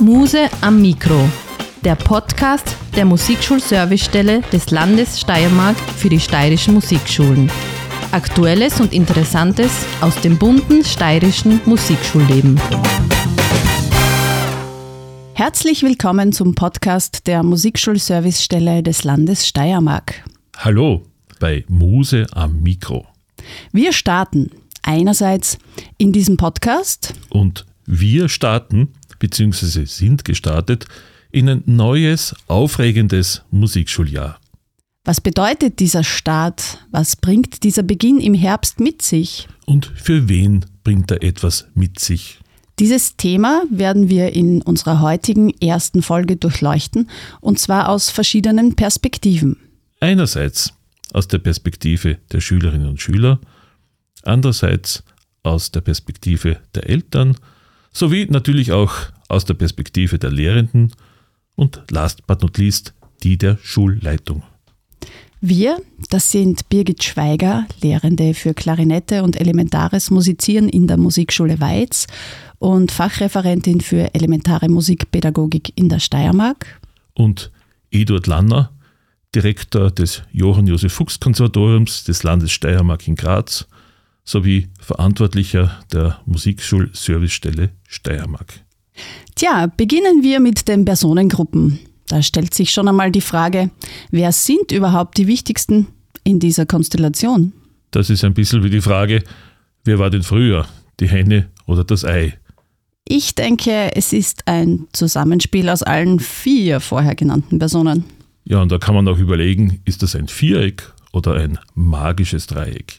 Muse am Mikro, der Podcast der Musikschulservicestelle des Landes Steiermark für die steirischen Musikschulen. Aktuelles und Interessantes aus dem bunten steirischen Musikschulleben. Herzlich willkommen zum Podcast der Musikschulservicestelle des Landes Steiermark. Hallo bei Muse am Mikro. Wir starten einerseits in diesem Podcast und wir starten bzw. sind gestartet in ein neues, aufregendes Musikschuljahr. Was bedeutet dieser Start? Was bringt dieser Beginn im Herbst mit sich? Und für wen bringt er etwas mit sich? Dieses Thema werden wir in unserer heutigen ersten Folge durchleuchten, und zwar aus verschiedenen Perspektiven. Einerseits aus der Perspektive der Schülerinnen und Schüler, andererseits aus der Perspektive der Eltern sowie natürlich auch aus der Perspektive der Lehrenden und last but not least die der Schulleitung. Wir, das sind Birgit Schweiger, Lehrende für Klarinette und elementares Musizieren in der Musikschule Weiz und Fachreferentin für elementare Musikpädagogik in der Steiermark. Und Eduard Lanner, Direktor des Johann Josef Fuchs Konservatoriums des Landes Steiermark in Graz sowie Verantwortlicher der Musikschulservicestelle Steiermark. Tja, beginnen wir mit den Personengruppen. Da stellt sich schon einmal die Frage, wer sind überhaupt die wichtigsten in dieser Konstellation? Das ist ein bisschen wie die Frage, wer war denn früher, die Henne oder das Ei? Ich denke, es ist ein Zusammenspiel aus allen vier vorher genannten Personen. Ja, und da kann man auch überlegen, ist das ein Viereck oder ein magisches Dreieck?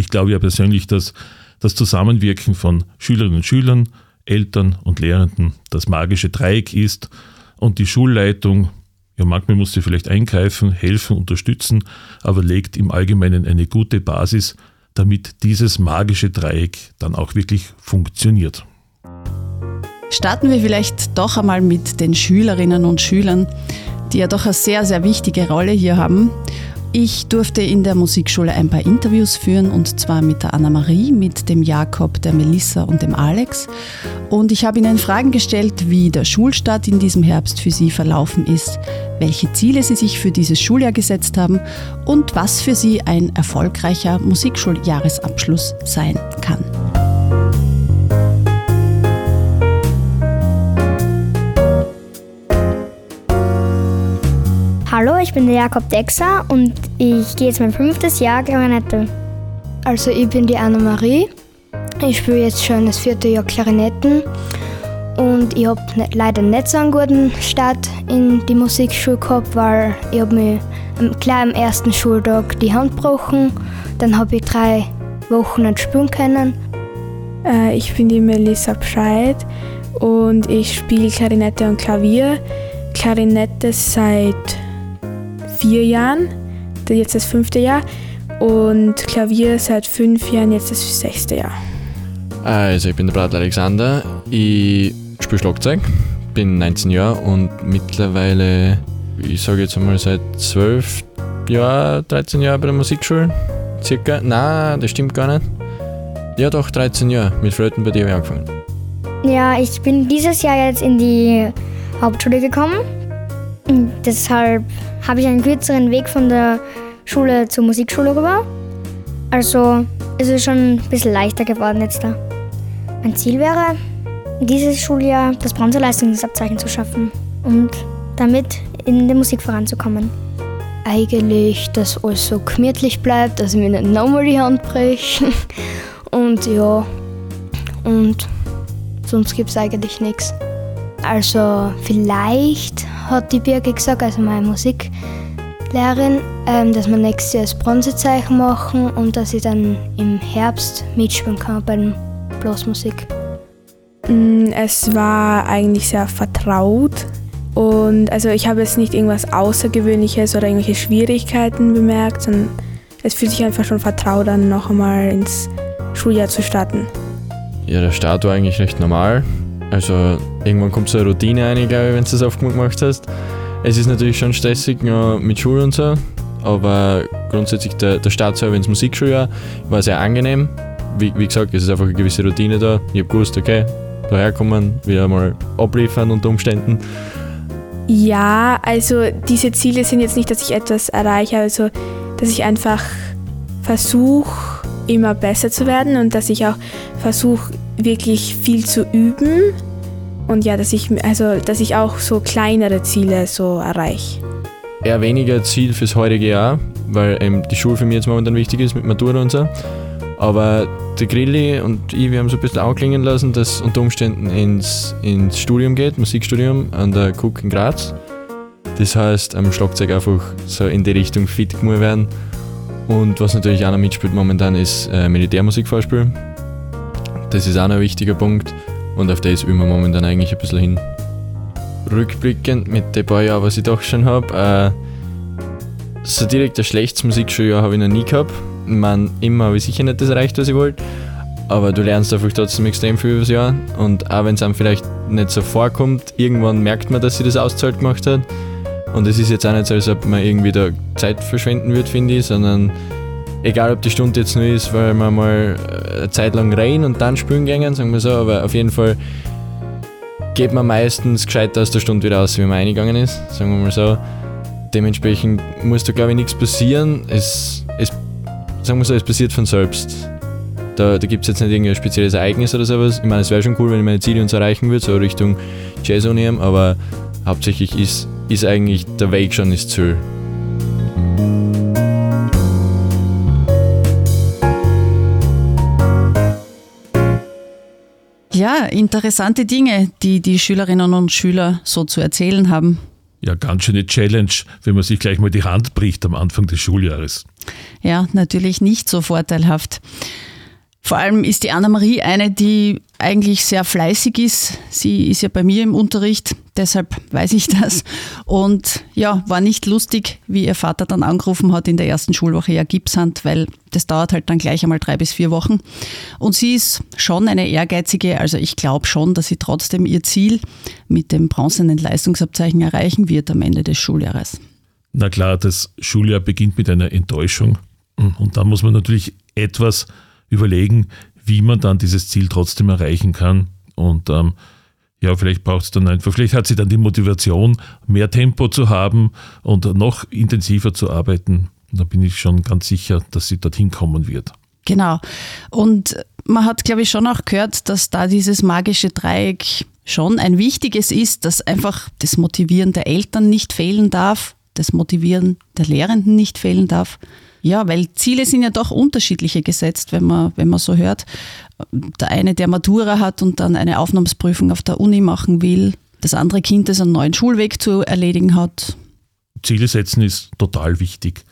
Ich glaube ja persönlich, dass das Zusammenwirken von Schülerinnen und Schülern, Eltern und Lehrenden das magische Dreieck ist und die Schulleitung, ja manchmal muss sie vielleicht eingreifen, helfen, unterstützen, aber legt im Allgemeinen eine gute Basis, damit dieses magische Dreieck dann auch wirklich funktioniert. Starten wir vielleicht doch einmal mit den Schülerinnen und Schülern, die ja doch eine sehr, sehr wichtige Rolle hier haben. Ich durfte in der Musikschule ein paar Interviews führen und zwar mit der Anna-Marie, mit dem Jakob, der Melissa und dem Alex. Und ich habe ihnen Fragen gestellt, wie der Schulstart in diesem Herbst für sie verlaufen ist, welche Ziele sie sich für dieses Schuljahr gesetzt haben und was für sie ein erfolgreicher Musikschuljahresabschluss sein kann. Hallo, ich bin der Jakob Dexer und ich gehe jetzt mein fünftes Jahr Klarinette. Also ich bin die Anna-Marie. Ich spiele jetzt schon das vierte Jahr Klarinetten und ich habe leider nicht so einen guten Start in die Musikschule gehabt, weil ich habe mir gleich am ersten Schultag die Hand gebrochen. Dann habe ich drei Wochen nicht spielen können. Äh, ich bin die Melissa Bescheid und ich spiele Klarinette und Klavier. Klarinette seit vier Jahren, jetzt das fünfte Jahr. Und Klavier seit fünf Jahren, jetzt das sechste Jahr. Also, ich bin der Brat Alexander. Ich spiele Schlagzeug, bin 19 Jahre und mittlerweile, ich sage jetzt einmal seit 12 Jahren, 13 Jahren bei der Musikschule. Circa. Nein, das stimmt gar nicht. Ja, doch, 13 Jahre. Mit Flöten bei dir habe ich angefangen. Ja, ich bin dieses Jahr jetzt in die Hauptschule gekommen. Deshalb habe ich einen kürzeren Weg von der Schule zur Musikschule rüber. Also ist es schon ein bisschen leichter geworden jetzt da. Mein Ziel wäre, dieses Schuljahr das Bronzeleistungsabzeichen zu schaffen und damit in der Musik voranzukommen. Eigentlich, dass alles so gemütlich bleibt, dass ich mir nicht nochmal die Hand breche. Und ja, und sonst gibt es eigentlich nichts. Also vielleicht hat die Birgit gesagt, also meine Musiklehrerin, ähm, dass wir nächstes Jahr das Bronzezeichen machen und dass ich dann im Herbst mitspielen kann bei der Blasmusik. Mm, es war eigentlich sehr vertraut und also ich habe jetzt nicht irgendwas Außergewöhnliches oder irgendwelche Schwierigkeiten bemerkt, sondern es fühlt sich einfach schon vertraut an, noch einmal ins Schuljahr zu starten. Ja, der Start war eigentlich recht normal. Also irgendwann kommt so eine Routine rein, glaube ich, wenn du das oft gemacht hast. Es ist natürlich schon stressig ja, mit Schule und so, aber grundsätzlich der, der Start selber ins Musikschuljahr war sehr angenehm. Wie, wie gesagt, es ist einfach eine gewisse Routine da. Ich habe gewusst, okay, daherkommen, wieder mal abliefern unter Umständen. Ja, also diese Ziele sind jetzt nicht, dass ich etwas erreiche, also dass ich einfach versuche, immer besser zu werden und dass ich auch versuche, wirklich viel zu üben und ja, dass ich, also, dass ich auch so kleinere Ziele so erreiche. Eher weniger Ziel fürs heutige Jahr, weil eben die Schule für mich jetzt momentan wichtig ist mit Matura und so. Aber der Grilli und ich, wir haben so ein bisschen anklingen lassen, dass unter Umständen ins, ins Studium geht, Musikstudium an der KUK in Graz. Das heißt, am Schlagzeug einfach so in die Richtung fit gemacht werden. Und was natürlich auch noch mitspielt momentan ist äh, Militärmusikvorspiel. Das ist auch noch ein wichtiger Punkt und auf das will man momentan eigentlich ein bisschen hin. Rückblickend mit den paar Jahren, was ich doch schon habe, äh, so direkt ein schlechtes Musikschuljahr habe ich noch nie gehabt. Ich meine, immer habe ich sicher nicht das erreicht, was ich wollte. Aber du lernst einfach trotzdem extrem viel über das Jahr. Und auch wenn es einem vielleicht nicht so vorkommt, irgendwann merkt man, dass sie das auszahlt gemacht hat. Und es ist jetzt auch nicht so, als ob man irgendwie da Zeit verschwenden wird, finde ich, sondern egal ob die Stunde jetzt nur ist, weil wir mal eine Zeit lang rein und dann spielen gehen, sagen wir so, aber auf jeden Fall geht man meistens gescheiter aus der Stunde wieder aus, wie man eingegangen ist, sagen wir mal so. Dementsprechend muss da glaube ich nichts passieren. Es, es, sagen wir so, es passiert von selbst. Da, da gibt es jetzt nicht irgendein spezielles Ereignis oder sowas. Ich meine, es wäre schon cool, wenn ich meine Ziele uns erreichen würde, so Richtung Jazz-Unium, aber hauptsächlich ist, ist eigentlich der Weg schon das Ziel. Ja, interessante Dinge, die die Schülerinnen und Schüler so zu erzählen haben. Ja, ganz schöne Challenge, wenn man sich gleich mal die Hand bricht am Anfang des Schuljahres. Ja, natürlich nicht so vorteilhaft. Vor allem ist die Anna-Marie eine, die eigentlich sehr fleißig ist. Sie ist ja bei mir im Unterricht, deshalb weiß ich das. Und ja, war nicht lustig, wie ihr Vater dann angerufen hat in der ersten Schulwoche, ja, gib's Hand, weil das dauert halt dann gleich einmal drei bis vier Wochen. Und sie ist schon eine ehrgeizige, also ich glaube schon, dass sie trotzdem ihr Ziel mit dem bronzenen Leistungsabzeichen erreichen wird am Ende des Schuljahres. Na klar, das Schuljahr beginnt mit einer Enttäuschung. Und da muss man natürlich etwas überlegen, wie man dann dieses Ziel trotzdem erreichen kann. Und ähm, ja, vielleicht braucht es dann einfach, vielleicht hat sie dann die Motivation, mehr Tempo zu haben und noch intensiver zu arbeiten. Da bin ich schon ganz sicher, dass sie dorthin kommen wird. Genau. Und man hat, glaube ich, schon auch gehört, dass da dieses magische Dreieck schon ein wichtiges ist, dass einfach das Motivieren der Eltern nicht fehlen darf, das Motivieren der Lehrenden nicht fehlen darf. Ja, weil Ziele sind ja doch unterschiedliche gesetzt, wenn man, wenn man so hört. Der eine, der Matura hat und dann eine Aufnahmsprüfung auf der Uni machen will, das andere Kind, das einen neuen Schulweg zu erledigen hat. Ziele setzen ist total wichtig.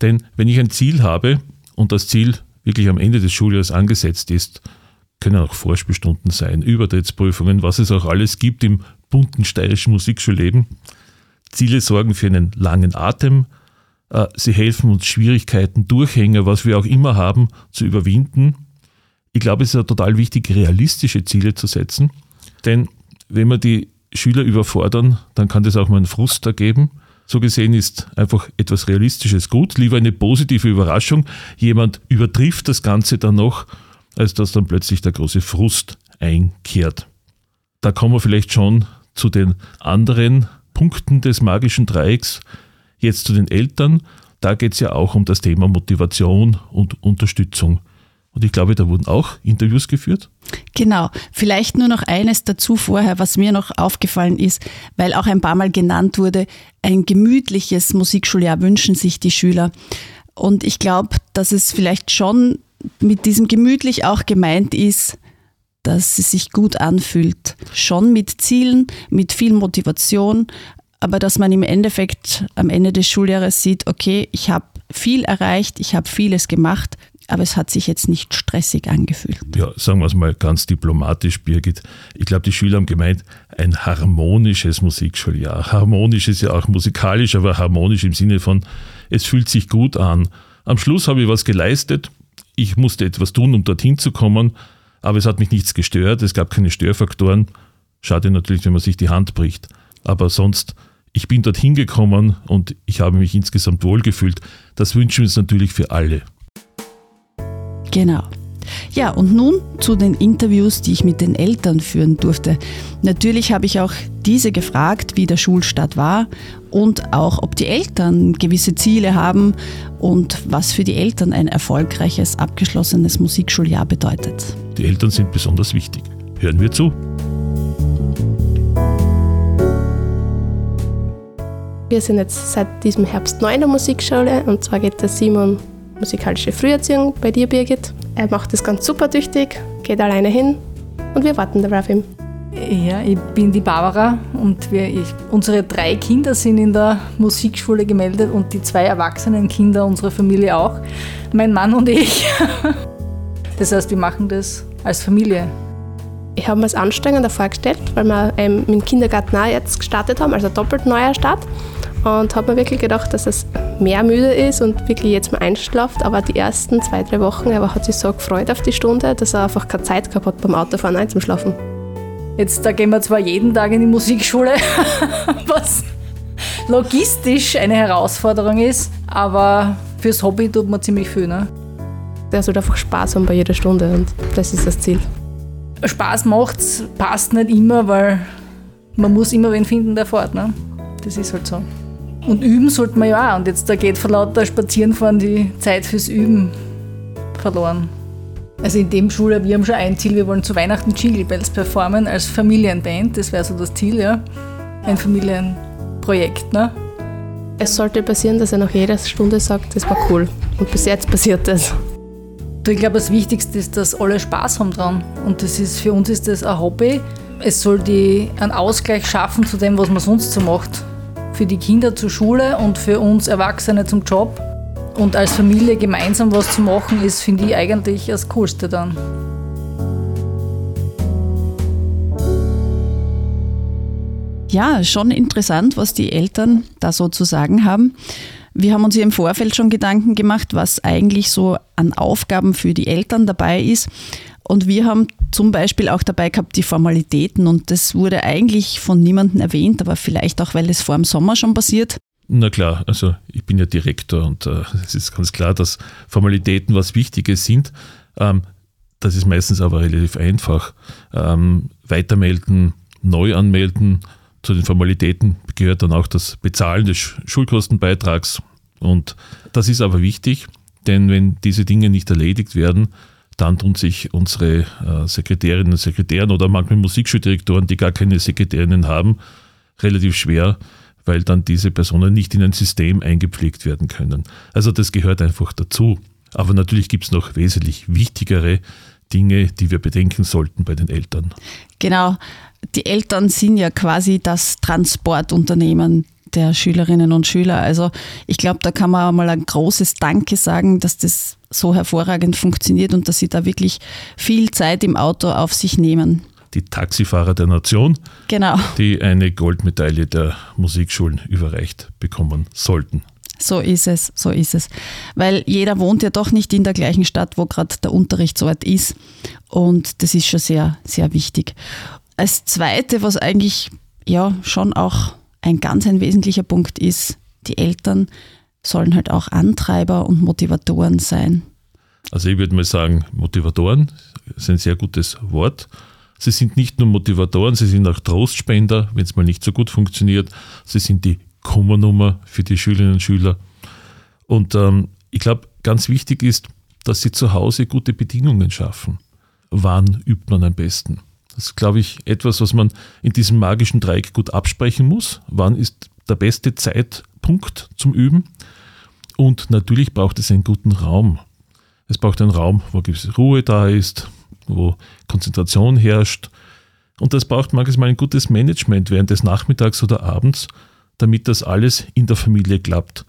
Denn wenn ich ein Ziel habe und das Ziel wirklich am Ende des Schuljahres angesetzt ist, können auch Vorspielstunden sein, Übertrittsprüfungen, was es auch alles gibt im bunten steirischen Musikschulleben. Ziele sorgen für einen langen Atem, sie helfen uns, Schwierigkeiten, Durchhänge, was wir auch immer haben, zu überwinden. Ich glaube, es ist ja total wichtig, realistische Ziele zu setzen. Denn wenn wir die Schüler überfordern, dann kann das auch mal einen Frust ergeben. So gesehen ist einfach etwas Realistisches gut. Lieber eine positive Überraschung. Jemand übertrifft das Ganze dann noch, als dass dann plötzlich der große Frust einkehrt. Da kommen wir vielleicht schon zu den anderen Punkten des magischen Dreiecks. Jetzt zu den Eltern. Da geht es ja auch um das Thema Motivation und Unterstützung. Und ich glaube, da wurden auch Interviews geführt. Genau. Vielleicht nur noch eines dazu vorher, was mir noch aufgefallen ist, weil auch ein paar Mal genannt wurde, ein gemütliches Musikschuljahr wünschen sich die Schüler. Und ich glaube, dass es vielleicht schon mit diesem gemütlich auch gemeint ist, dass es sich gut anfühlt. Schon mit Zielen, mit viel Motivation, aber dass man im Endeffekt am Ende des Schuljahres sieht, okay, ich habe viel erreicht, ich habe vieles gemacht, aber es hat sich jetzt nicht stressig angefühlt. Ja, sagen wir es mal ganz diplomatisch, Birgit. Ich glaube, die Schüler haben gemeint, ein harmonisches Musikschuljahr. Harmonisch ist ja auch musikalisch, aber harmonisch im Sinne von, es fühlt sich gut an. Am Schluss habe ich was geleistet, ich musste etwas tun, um dorthin zu kommen, aber es hat mich nichts gestört, es gab keine Störfaktoren. Schade natürlich, wenn man sich die Hand bricht. Aber sonst ich bin dorthin gekommen und ich habe mich insgesamt wohlgefühlt. Das wünschen wir uns natürlich für alle. Genau. Ja, und nun zu den Interviews, die ich mit den Eltern führen durfte. Natürlich habe ich auch diese gefragt, wie der Schulstart war und auch, ob die Eltern gewisse Ziele haben und was für die Eltern ein erfolgreiches, abgeschlossenes Musikschuljahr bedeutet. Die Eltern sind besonders wichtig. Hören wir zu. Wir sind jetzt seit diesem Herbst neu in der Musikschule und zwar geht der Simon musikalische Früherziehung bei dir, Birgit. Er macht das ganz super tüchtig, geht alleine hin und wir warten da auf ihn. Ja, ich bin die Barbara und wir, ich, unsere drei Kinder sind in der Musikschule gemeldet und die zwei erwachsenen Kinder unserer Familie auch. Mein Mann und ich. Das heißt, wir machen das als Familie. Ich habe mir es anstrengender vorgestellt, weil wir ähm, mit dem Kindergarten auch jetzt gestartet haben, also doppelt neuer Start. Und habe mir wirklich gedacht, dass es mehr müde ist und wirklich jetzt mal einschlaft. Aber die ersten zwei, drei Wochen, er hat sich so gefreut auf die Stunde, dass er einfach keine Zeit gehabt hat beim Autofahren einzuschlafen. Jetzt da gehen wir zwar jeden Tag in die Musikschule, was logistisch eine Herausforderung ist, aber fürs Hobby tut man ziemlich viel. Ne? Der soll einfach Spaß haben bei jeder Stunde und das ist das Ziel. Spaß macht's, passt nicht immer, weil man muss immer wen finden, der fährt. Ne? Das ist halt so. Und üben sollte man ja auch. Und jetzt da geht vor lauter Spazierenfahren die Zeit fürs Üben verloren. Also in dem Schuljahr, wir haben schon ein Ziel, wir wollen zu Weihnachten Jingle Bells performen als Familienband. Das wäre so das Ziel, ja. Ein Familienprojekt, ne? Es sollte passieren, dass er nach jeder Stunde sagt, das war cool. Und bis jetzt passiert das. Ich glaube, das Wichtigste ist, dass alle Spaß haben dran. Und das ist, für uns ist das ein Hobby. Es soll die, einen Ausgleich schaffen zu dem, was man sonst so macht für die Kinder zur Schule und für uns Erwachsene zum Job. Und als Familie gemeinsam was zu machen, ist, finde ich, eigentlich das Coolste dann. Ja, schon interessant, was die Eltern da so zu sagen haben. Wir haben uns hier im Vorfeld schon Gedanken gemacht, was eigentlich so an Aufgaben für die Eltern dabei ist. Und wir haben zum Beispiel auch dabei gehabt die Formalitäten und das wurde eigentlich von niemandem erwähnt, aber vielleicht auch, weil es vor dem Sommer schon passiert. Na klar, also ich bin ja Direktor und äh, es ist ganz klar, dass Formalitäten was Wichtiges sind. Ähm, das ist meistens aber relativ einfach. Ähm, weitermelden, neu anmelden. Zu den Formalitäten gehört dann auch das Bezahlen des Schulkostenbeitrags. Und das ist aber wichtig, denn wenn diese Dinge nicht erledigt werden, dann tun sich unsere äh, Sekretärinnen und Sekretären oder manchmal Musikschuldirektoren, die gar keine Sekretärinnen haben, relativ schwer, weil dann diese Personen nicht in ein System eingepflegt werden können. Also das gehört einfach dazu. Aber natürlich gibt es noch wesentlich wichtigere Dinge, die wir bedenken sollten bei den Eltern. Genau. Die Eltern sind ja quasi das Transportunternehmen der Schülerinnen und Schüler. Also ich glaube, da kann man mal ein großes Danke sagen, dass das so hervorragend funktioniert und dass sie da wirklich viel Zeit im Auto auf sich nehmen. Die Taxifahrer der Nation, genau. die eine Goldmedaille der Musikschulen überreicht bekommen sollten. So ist es, so ist es. Weil jeder wohnt ja doch nicht in der gleichen Stadt, wo gerade der Unterrichtsort ist. Und das ist schon sehr, sehr wichtig. Als zweite, was eigentlich ja schon auch ein ganz ein wesentlicher Punkt ist, die Eltern sollen halt auch Antreiber und Motivatoren sein. Also ich würde mal sagen, Motivatoren ist ein sehr gutes Wort. Sie sind nicht nur Motivatoren, sie sind auch Trostspender, wenn es mal nicht so gut funktioniert. Sie sind die Kummernummer für die Schülerinnen und Schüler. Und ähm, ich glaube, ganz wichtig ist, dass sie zu Hause gute Bedingungen schaffen. Wann übt man am besten? Das ist, glaube ich, etwas, was man in diesem magischen Dreieck gut absprechen muss. Wann ist der beste Zeitpunkt zum Üben? Und natürlich braucht es einen guten Raum. Es braucht einen Raum, wo gewisse Ruhe da ist, wo Konzentration herrscht. Und das braucht manchmal ein gutes Management während des Nachmittags oder Abends, damit das alles in der Familie klappt.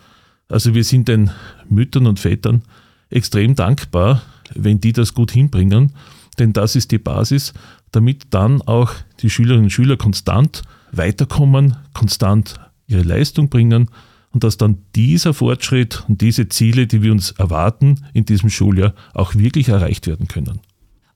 Also wir sind den Müttern und Vätern extrem dankbar, wenn die das gut hinbringen, denn das ist die Basis, damit dann auch die Schülerinnen und Schüler konstant weiterkommen, konstant ihre Leistung bringen und dass dann dieser Fortschritt und diese Ziele, die wir uns erwarten in diesem Schuljahr, auch wirklich erreicht werden können.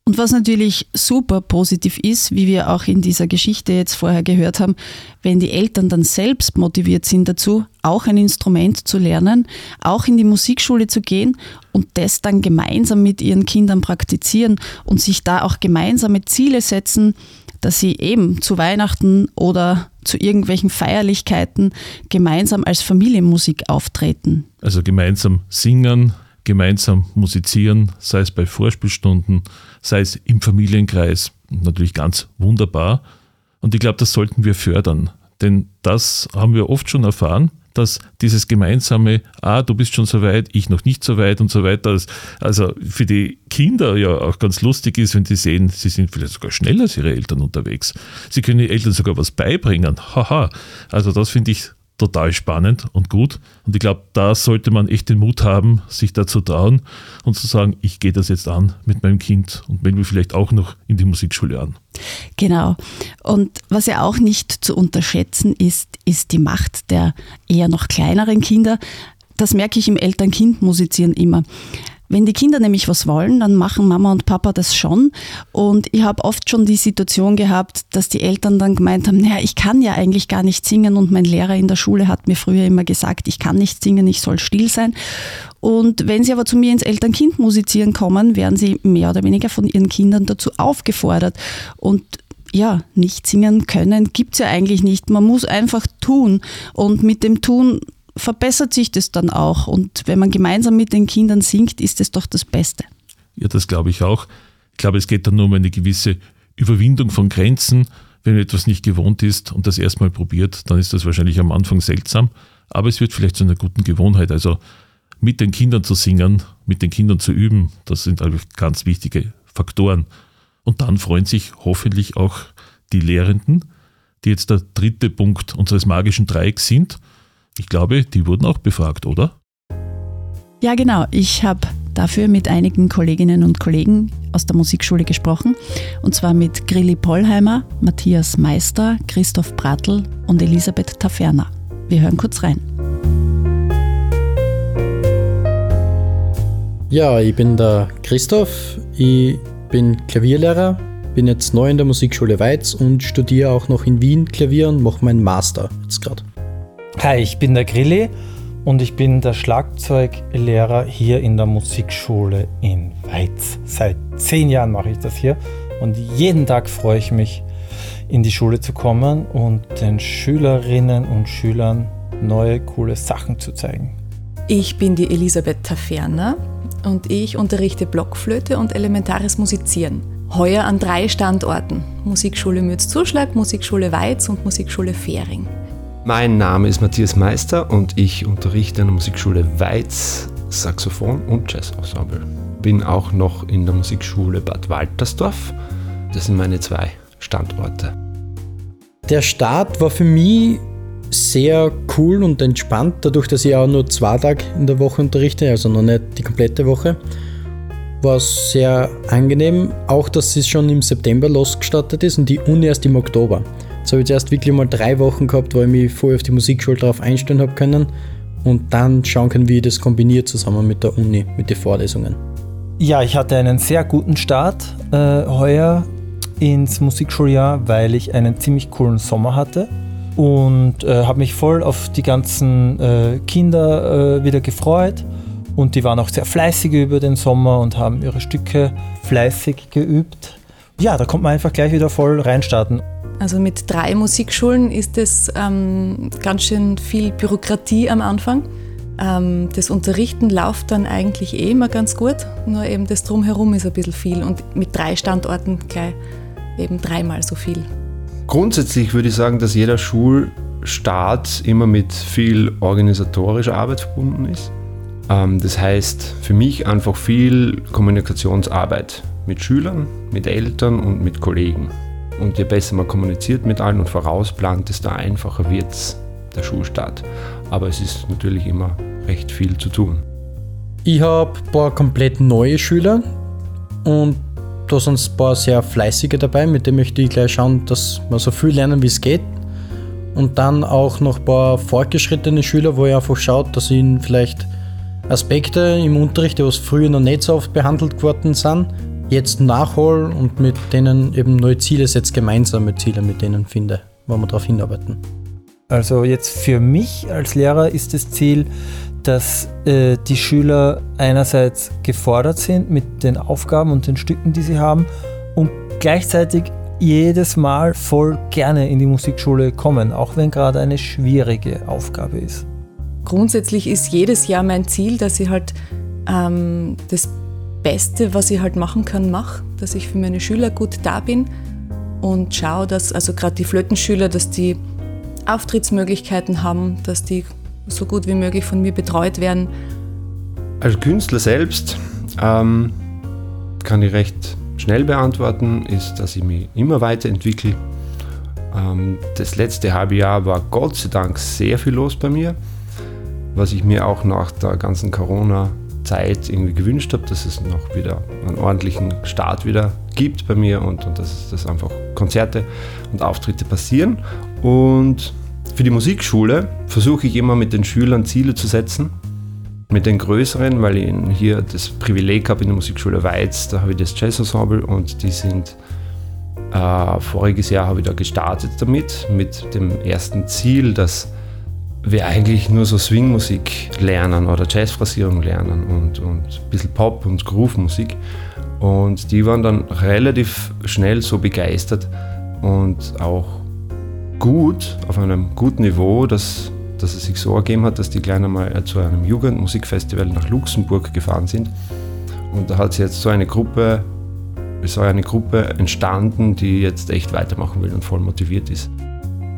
Und was natürlich super positiv ist, wie wir auch in dieser Geschichte jetzt vorher gehört haben, wenn die Eltern dann selbst motiviert sind dazu, auch ein Instrument zu lernen, auch in die Musikschule zu gehen und das dann gemeinsam mit ihren Kindern praktizieren und sich da auch gemeinsame Ziele setzen, dass sie eben zu Weihnachten oder zu irgendwelchen Feierlichkeiten gemeinsam als Familienmusik auftreten. Also gemeinsam singen, gemeinsam musizieren, sei es bei Vorspielstunden, sei es im Familienkreis, natürlich ganz wunderbar. Und ich glaube, das sollten wir fördern, denn das haben wir oft schon erfahren, dass dieses gemeinsame, ah, du bist schon so weit, ich noch nicht so weit und so weiter, also für die Kinder ja auch ganz lustig ist, wenn sie sehen, sie sind vielleicht sogar schneller als ihre Eltern unterwegs. Sie können den Eltern sogar was beibringen. Haha. Also das finde ich total spannend und gut. Und ich glaube, da sollte man echt den Mut haben, sich da zu trauen und zu sagen, ich gehe das jetzt an mit meinem Kind und wenn wir vielleicht auch noch in die Musikschule an. Genau. Und was ja auch nicht zu unterschätzen ist, ist die Macht der eher noch kleineren Kinder. Das merke ich im Eltern-Kind-Musizieren immer. Wenn die Kinder nämlich was wollen, dann machen Mama und Papa das schon. Und ich habe oft schon die Situation gehabt, dass die Eltern dann gemeint haben, naja, ich kann ja eigentlich gar nicht singen und mein Lehrer in der Schule hat mir früher immer gesagt, ich kann nicht singen, ich soll still sein. Und wenn sie aber zu mir ins Eltern-Kind-Musizieren kommen, werden sie mehr oder weniger von ihren Kindern dazu aufgefordert. Und ja, nicht singen können gibt's ja eigentlich nicht. Man muss einfach tun. Und mit dem Tun verbessert sich das dann auch. Und wenn man gemeinsam mit den Kindern singt, ist es doch das Beste. Ja, das glaube ich auch. Ich glaube, es geht dann nur um eine gewisse Überwindung von Grenzen. Wenn man etwas nicht gewohnt ist und das erstmal probiert, dann ist das wahrscheinlich am Anfang seltsam, aber es wird vielleicht zu einer guten Gewohnheit. Also mit den Kindern zu singen, mit den Kindern zu üben, das sind ganz wichtige Faktoren. Und dann freuen sich hoffentlich auch die Lehrenden, die jetzt der dritte Punkt unseres magischen Dreiecks sind. Ich glaube, die wurden auch befragt, oder? Ja, genau. Ich habe dafür mit einigen Kolleginnen und Kollegen aus der Musikschule gesprochen. Und zwar mit Grilli Pollheimer, Matthias Meister, Christoph Bratl und Elisabeth Taferner. Wir hören kurz rein. Ja, ich bin der Christoph. Ich bin Klavierlehrer, bin jetzt neu in der Musikschule Weiz und studiere auch noch in Wien Klavier und mache meinen Master jetzt gerade. Hi, ich bin der Grilli und ich bin der Schlagzeuglehrer hier in der Musikschule in Weiz. Seit zehn Jahren mache ich das hier und jeden Tag freue ich mich, in die Schule zu kommen und den Schülerinnen und Schülern neue, coole Sachen zu zeigen. Ich bin die Elisabeth Taferner und ich unterrichte Blockflöte und elementares Musizieren. Heuer an drei Standorten: Musikschule Mütz-Zuschlag, Musikschule Weiz und Musikschule Fähring. Mein Name ist Matthias Meister und ich unterrichte an der Musikschule Weiz Saxophon und Jazzensemble. Bin auch noch in der Musikschule Bad Waltersdorf. Das sind meine zwei Standorte. Der Start war für mich sehr cool und entspannt, dadurch, dass ich auch nur zwei Tage in der Woche unterrichte, also noch nicht die komplette Woche. War sehr angenehm, auch dass es schon im September losgestartet ist und die Uni erst im Oktober. Jetzt habe ich zuerst wirklich mal drei Wochen gehabt, wo ich mich voll auf die Musikschule drauf einstellen habe können und dann schauen können, wie ich das kombiniert zusammen mit der Uni, mit den Vorlesungen. Ja, ich hatte einen sehr guten Start äh, heuer ins Musikschuljahr, weil ich einen ziemlich coolen Sommer hatte und äh, habe mich voll auf die ganzen äh, Kinder äh, wieder gefreut. Und die waren auch sehr fleißig über den Sommer und haben ihre Stücke fleißig geübt. Ja, da kommt man einfach gleich wieder voll reinstarten. Also mit drei Musikschulen ist es ähm, ganz schön viel Bürokratie am Anfang. Ähm, das Unterrichten läuft dann eigentlich eh immer ganz gut, nur eben das Drumherum ist ein bisschen viel und mit drei Standorten gleich eben dreimal so viel. Grundsätzlich würde ich sagen, dass jeder Schulstart immer mit viel organisatorischer Arbeit verbunden ist. Ähm, das heißt für mich einfach viel Kommunikationsarbeit mit Schülern, mit Eltern und mit Kollegen. Und je besser man kommuniziert mit allen und vorausplant, desto einfacher wird der Schulstart. Aber es ist natürlich immer recht viel zu tun. Ich habe ein paar komplett neue Schüler und da sind ein paar sehr fleißige dabei, mit denen möchte ich gleich schauen, dass wir so viel lernen, wie es geht. Und dann auch noch ein paar fortgeschrittene Schüler, wo ich einfach schaut, dass ihnen vielleicht Aspekte im Unterricht, die was früher noch nicht so oft behandelt worden sind, jetzt nachhole und mit denen eben neue Ziele setze, gemeinsame Ziele mit denen finde, wo wir darauf hinarbeiten. Also jetzt für mich als Lehrer ist das Ziel, dass äh, die Schüler einerseits gefordert sind mit den Aufgaben und den Stücken, die sie haben und gleichzeitig jedes Mal voll gerne in die Musikschule kommen, auch wenn gerade eine schwierige Aufgabe ist. Grundsätzlich ist jedes Jahr mein Ziel, dass ich halt ähm, das Beste, was ich halt machen kann, mache, dass ich für meine Schüler gut da bin und schaue, dass also gerade die Flötenschüler, dass die Auftrittsmöglichkeiten haben, dass die so gut wie möglich von mir betreut werden. Als Künstler selbst ähm, kann ich recht schnell beantworten, ist, dass ich mich immer weiterentwickle. Ähm, das letzte halbe Jahr war Gott sei Dank sehr viel los bei mir, was ich mir auch nach der ganzen Corona-Zeit irgendwie gewünscht habe, dass es noch wieder einen ordentlichen Start wieder gibt bei mir und, und dass, dass einfach Konzerte und Auftritte passieren. Und für die Musikschule versuche ich immer mit den Schülern Ziele zu setzen. Mit den größeren, weil ich hier das Privileg habe in der Musikschule Weiz, da habe ich das Jazz-Ensemble und die sind äh, voriges Jahr habe ich da gestartet damit, mit dem ersten Ziel, dass wir eigentlich nur so Swing-Musik lernen oder Jazzphrasierung lernen und, und ein bisschen Pop- und Groove-Musik. Und die waren dann relativ schnell so begeistert und auch gut, auf einem guten Niveau, dass, dass es sich so ergeben hat, dass die gleich einmal zu einem Jugendmusikfestival nach Luxemburg gefahren sind. Und da hat sich jetzt so eine Gruppe, so eine Gruppe entstanden, die jetzt echt weitermachen will und voll motiviert ist.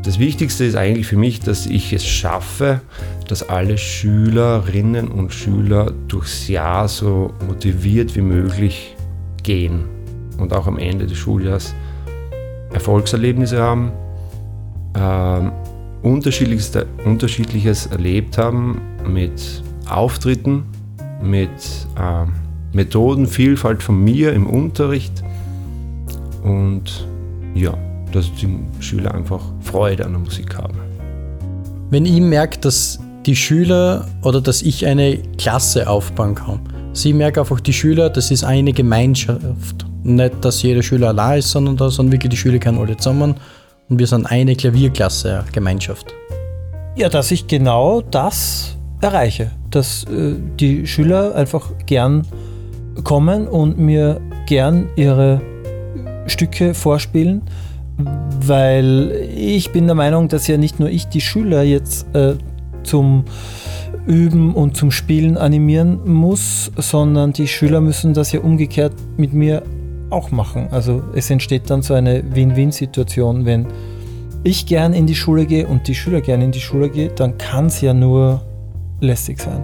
Das Wichtigste ist eigentlich für mich, dass ich es schaffe, dass alle Schülerinnen und Schüler durchs Jahr so motiviert wie möglich gehen und auch am Ende des Schuljahres Erfolgserlebnisse haben, äh, unterschiedliches, unterschiedliches erlebt haben mit Auftritten, mit äh, Methodenvielfalt von mir im Unterricht und ja, dass die Schüler einfach Freude an der Musik haben. Wenn ich merke, dass die Schüler oder dass ich eine Klasse aufbauen kann, sie merken einfach die Schüler, das ist eine Gemeinschaft. Nicht, dass jeder Schüler allein ist, sondern da sind wirklich die Schüler können alle zusammen und wir sind eine Klavierklasse, Gemeinschaft. Ja, dass ich genau das erreiche, dass äh, die Schüler einfach gern kommen und mir gern ihre Stücke vorspielen, weil ich bin der Meinung, dass ja nicht nur ich die Schüler jetzt äh, zum Üben und zum Spielen animieren muss, sondern die Schüler müssen das ja umgekehrt mit mir auch machen. Also es entsteht dann so eine Win-Win-Situation, wenn ich gern in die Schule gehe und die Schüler gern in die Schule gehen, dann kann es ja nur lästig sein.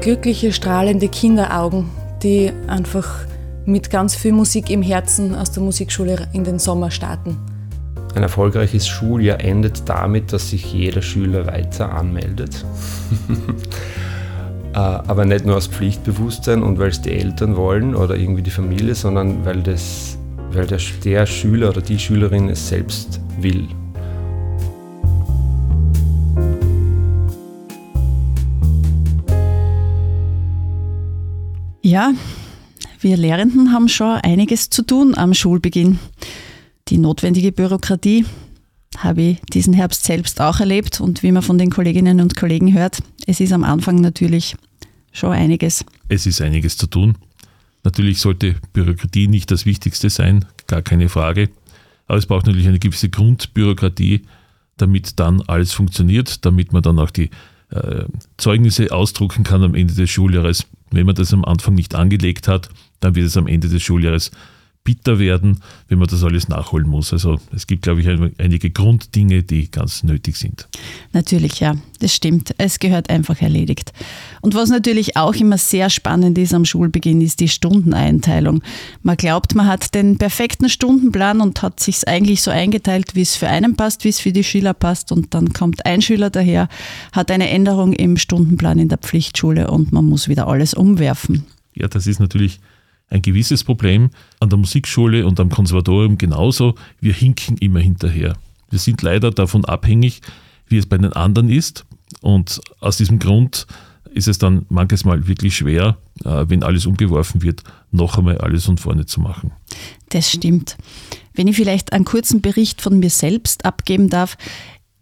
Glückliche, strahlende Kinderaugen, die einfach mit ganz viel Musik im Herzen aus der Musikschule in den Sommer starten. Ein erfolgreiches Schuljahr endet damit, dass sich jeder Schüler weiter anmeldet. Äh, aber nicht nur aus Pflichtbewusstsein und weil es die Eltern wollen oder irgendwie die Familie, sondern weil, das, weil der, der Schüler oder die Schülerin es selbst will. Ja, wir Lehrenden haben schon einiges zu tun am Schulbeginn. Die notwendige Bürokratie habe ich diesen Herbst selbst auch erlebt und wie man von den Kolleginnen und Kollegen hört, es ist am Anfang natürlich schon einiges. Es ist einiges zu tun. Natürlich sollte Bürokratie nicht das Wichtigste sein, gar keine Frage. Aber es braucht natürlich eine gewisse Grundbürokratie, damit dann alles funktioniert, damit man dann auch die äh, Zeugnisse ausdrucken kann am Ende des Schuljahres. Wenn man das am Anfang nicht angelegt hat, dann wird es am Ende des Schuljahres bitter werden, wenn man das alles nachholen muss. Also es gibt, glaube ich, einige Grunddinge, die ganz nötig sind. Natürlich, ja, das stimmt. Es gehört einfach erledigt. Und was natürlich auch immer sehr spannend ist am Schulbeginn, ist die Stundeneinteilung. Man glaubt, man hat den perfekten Stundenplan und hat sich eigentlich so eingeteilt, wie es für einen passt, wie es für die Schüler passt. Und dann kommt ein Schüler daher, hat eine Änderung im Stundenplan in der Pflichtschule und man muss wieder alles umwerfen. Ja, das ist natürlich ein gewisses Problem. An der Musikschule und am Konservatorium genauso. Wir hinken immer hinterher. Wir sind leider davon abhängig, wie es bei den anderen ist. Und aus diesem Grund ist es dann manches Mal wirklich schwer, äh, wenn alles umgeworfen wird, noch einmal alles von vorne zu machen. Das stimmt. Wenn ich vielleicht einen kurzen Bericht von mir selbst abgeben darf,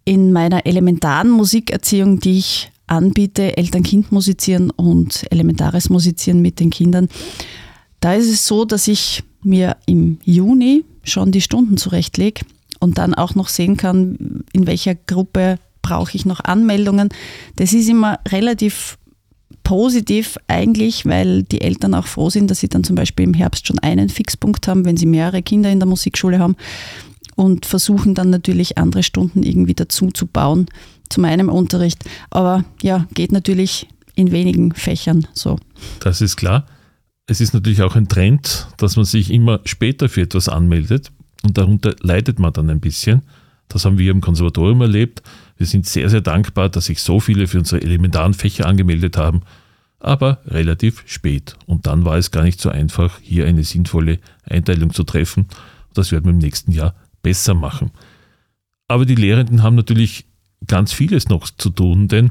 in meiner elementaren Musikerziehung, die ich anbiete, Eltern-Kind musizieren und elementares Musizieren mit den Kindern, da ist es so, dass ich mir im Juni schon die Stunden zurechtlege und dann auch noch sehen kann, in welcher Gruppe brauche ich noch Anmeldungen. Das ist immer relativ positiv eigentlich, weil die Eltern auch froh sind, dass sie dann zum Beispiel im Herbst schon einen Fixpunkt haben, wenn sie mehrere Kinder in der Musikschule haben und versuchen dann natürlich andere Stunden irgendwie dazu zu bauen zu meinem Unterricht. Aber ja, geht natürlich in wenigen Fächern so. Das ist klar. Es ist natürlich auch ein Trend, dass man sich immer später für etwas anmeldet und darunter leidet man dann ein bisschen. Das haben wir im Konservatorium erlebt. Wir sind sehr, sehr dankbar, dass sich so viele für unsere elementaren Fächer angemeldet haben, aber relativ spät. Und dann war es gar nicht so einfach, hier eine sinnvolle Einteilung zu treffen. Das werden wir im nächsten Jahr besser machen. Aber die Lehrenden haben natürlich ganz vieles noch zu tun, denn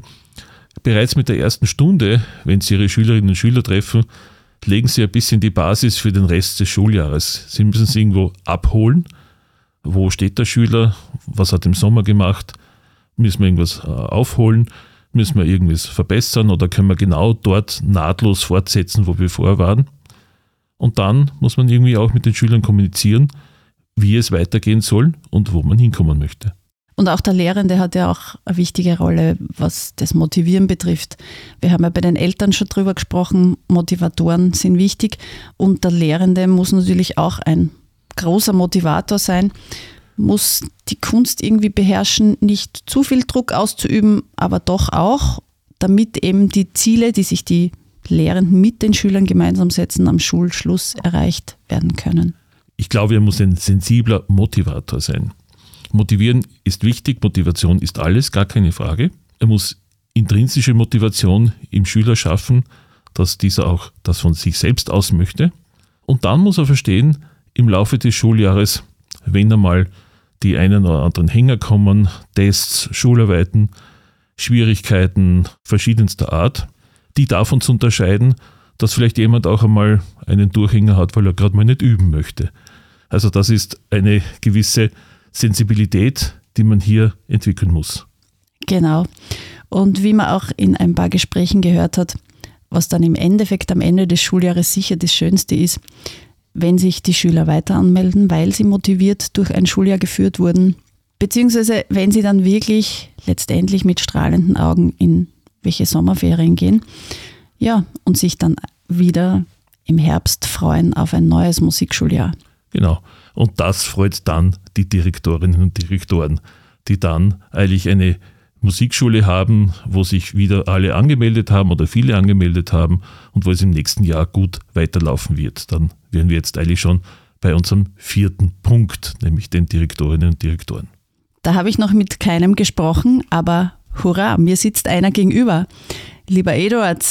bereits mit der ersten Stunde, wenn sie ihre Schülerinnen und Schüler treffen, legen sie ein bisschen die Basis für den Rest des Schuljahres. Sie müssen sie irgendwo abholen. Wo steht der Schüler? Was hat er im Sommer gemacht? Müssen wir irgendwas äh, aufholen? Müssen wir irgendwas verbessern oder können wir genau dort nahtlos fortsetzen, wo wir vorher waren? Und dann muss man irgendwie auch mit den Schülern kommunizieren, wie es weitergehen soll und wo man hinkommen möchte. Und auch der Lehrende hat ja auch eine wichtige Rolle, was das Motivieren betrifft. Wir haben ja bei den Eltern schon drüber gesprochen, Motivatoren sind wichtig und der Lehrende muss natürlich auch ein großer Motivator sein, muss die Kunst irgendwie beherrschen, nicht zu viel Druck auszuüben, aber doch auch, damit eben die Ziele, die sich die Lehrenden mit den Schülern gemeinsam setzen, am Schulschluss erreicht werden können. Ich glaube, er muss ein sensibler Motivator sein. Motivieren ist wichtig, Motivation ist alles, gar keine Frage. Er muss intrinsische Motivation im Schüler schaffen, dass dieser auch das von sich selbst aus möchte. Und dann muss er verstehen, im Laufe des Schuljahres, wenn einmal die einen oder anderen Hänger kommen, Tests, Schularbeiten, Schwierigkeiten verschiedenster Art, die davon zu unterscheiden, dass vielleicht jemand auch einmal einen Durchhänger hat, weil er gerade mal nicht üben möchte. Also das ist eine gewisse Sensibilität, die man hier entwickeln muss. Genau. Und wie man auch in ein paar Gesprächen gehört hat, was dann im Endeffekt am Ende des Schuljahres sicher das Schönste ist, wenn sich die Schüler weiter anmelden, weil sie motiviert durch ein Schuljahr geführt wurden, beziehungsweise wenn sie dann wirklich letztendlich mit strahlenden Augen in welche Sommerferien gehen, ja, und sich dann wieder im Herbst freuen auf ein neues Musikschuljahr. Genau. Und das freut dann die Direktorinnen und Direktoren, die dann eigentlich eine Musikschule haben, wo sich wieder alle angemeldet haben oder viele angemeldet haben und wo es im nächsten Jahr gut weiterlaufen wird. Dann wären wir jetzt eigentlich schon bei unserem vierten Punkt, nämlich den Direktorinnen und Direktoren. Da habe ich noch mit keinem gesprochen, aber hurra, mir sitzt einer gegenüber. Lieber Eduard,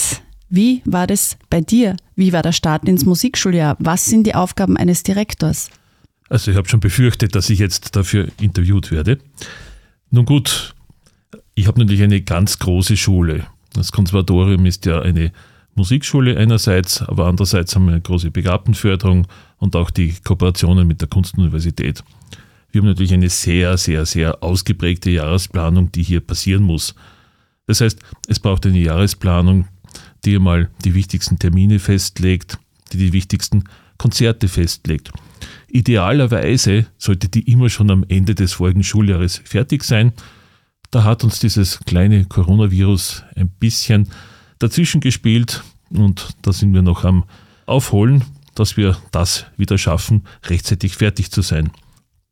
wie war das bei dir? Wie war der Start ins Musikschuljahr? Was sind die Aufgaben eines Direktors? Also ich habe schon befürchtet, dass ich jetzt dafür interviewt werde. Nun gut, ich habe natürlich eine ganz große Schule. Das Konservatorium ist ja eine Musikschule einerseits, aber andererseits haben wir eine große Begabtenförderung und auch die Kooperationen mit der Kunstuniversität. Wir haben natürlich eine sehr, sehr, sehr ausgeprägte Jahresplanung, die hier passieren muss. Das heißt, es braucht eine Jahresplanung, die einmal die wichtigsten Termine festlegt, die die wichtigsten Konzerte festlegt. Idealerweise sollte die immer schon am Ende des folgenden Schuljahres fertig sein. Da hat uns dieses kleine Coronavirus ein bisschen dazwischen gespielt und da sind wir noch am Aufholen, dass wir das wieder schaffen, rechtzeitig fertig zu sein.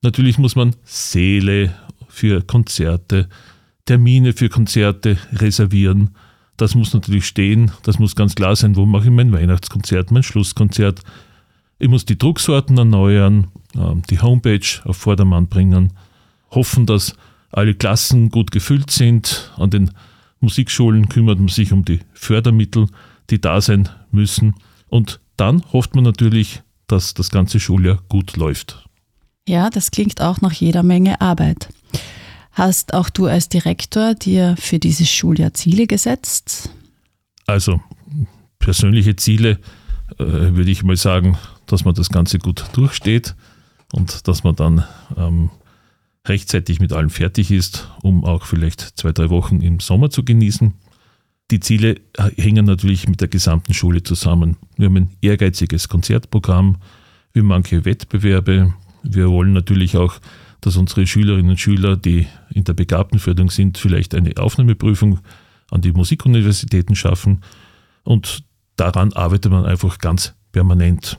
Natürlich muss man Seele für Konzerte, Termine für Konzerte reservieren. Das muss natürlich stehen, das muss ganz klar sein, wo mache ich mein Weihnachtskonzert, mein Schlusskonzert, ich muss die Drucksorten erneuern, ähm, die Homepage auf Vordermann bringen, hoffen, dass alle Klassen gut gefüllt sind. An den Musikschulen kümmert man sich um die Fördermittel, die da sein müssen. Und dann hofft man natürlich, dass das ganze Schuljahr gut läuft. Ja, das klingt auch nach jeder Menge Arbeit. Hast auch du als Direktor dir für dieses Schuljahr Ziele gesetzt? Also persönliche Ziele äh, würde ich mal sagen, dass man das Ganze gut durchsteht und dass man dann ähm, rechtzeitig mit allem fertig ist, um auch vielleicht zwei, drei Wochen im Sommer zu genießen. Die Ziele hängen natürlich mit der gesamten Schule zusammen. Wir haben ein ehrgeiziges Konzertprogramm, wir manche Wettbewerbe. Wir wollen natürlich auch, dass unsere Schülerinnen und Schüler, die in der Begabtenförderung sind, vielleicht eine Aufnahmeprüfung an die Musikuniversitäten schaffen. Und daran arbeitet man einfach ganz permanent.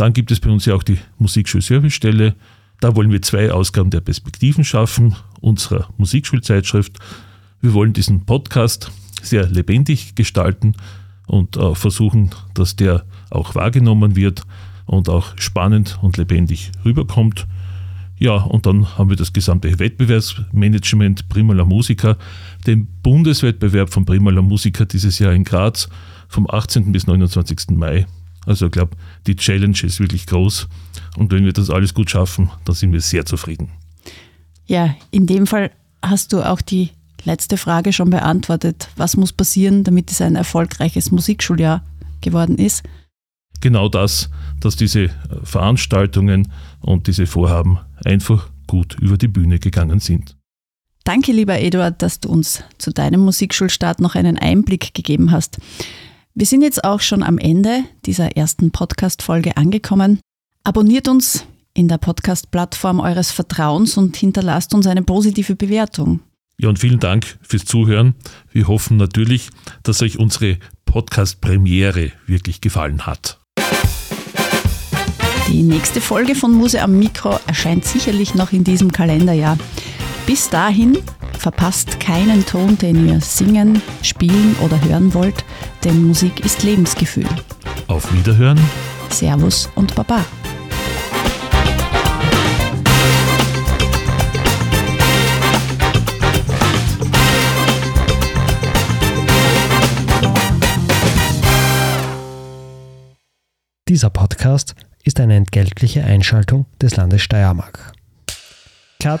Dann gibt es bei uns ja auch die Musikschulservicestelle. Da wollen wir zwei Ausgaben der Perspektiven schaffen, unserer Musikschulzeitschrift. Wir wollen diesen Podcast sehr lebendig gestalten und äh, versuchen, dass der auch wahrgenommen wird und auch spannend und lebendig rüberkommt. Ja, und dann haben wir das gesamte Wettbewerbsmanagement Primala Musica, den Bundeswettbewerb von Primala Musica dieses Jahr in Graz vom 18. bis 29. Mai. Also ich glaube, die Challenge ist wirklich groß und wenn wir das alles gut schaffen, dann sind wir sehr zufrieden. Ja, in dem Fall hast du auch die letzte Frage schon beantwortet. Was muss passieren, damit es ein erfolgreiches Musikschuljahr geworden ist? Genau das, dass diese Veranstaltungen und diese Vorhaben einfach gut über die Bühne gegangen sind. Danke, lieber Eduard, dass du uns zu deinem Musikschulstart noch einen Einblick gegeben hast. Wir sind jetzt auch schon am Ende dieser ersten Podcast-Folge angekommen. Abonniert uns in der Podcast-Plattform eures Vertrauens und hinterlasst uns eine positive Bewertung. Ja, und vielen Dank fürs Zuhören. Wir hoffen natürlich, dass euch unsere Podcast-Premiere wirklich gefallen hat. Die nächste Folge von Muse am Mikro erscheint sicherlich noch in diesem Kalenderjahr. Bis dahin verpasst keinen Ton, den ihr singen, spielen oder hören wollt, denn Musik ist Lebensgefühl. Auf Wiederhören. Servus und Baba. Dieser Podcast ist eine entgeltliche Einschaltung des Landes Steiermark. Cut.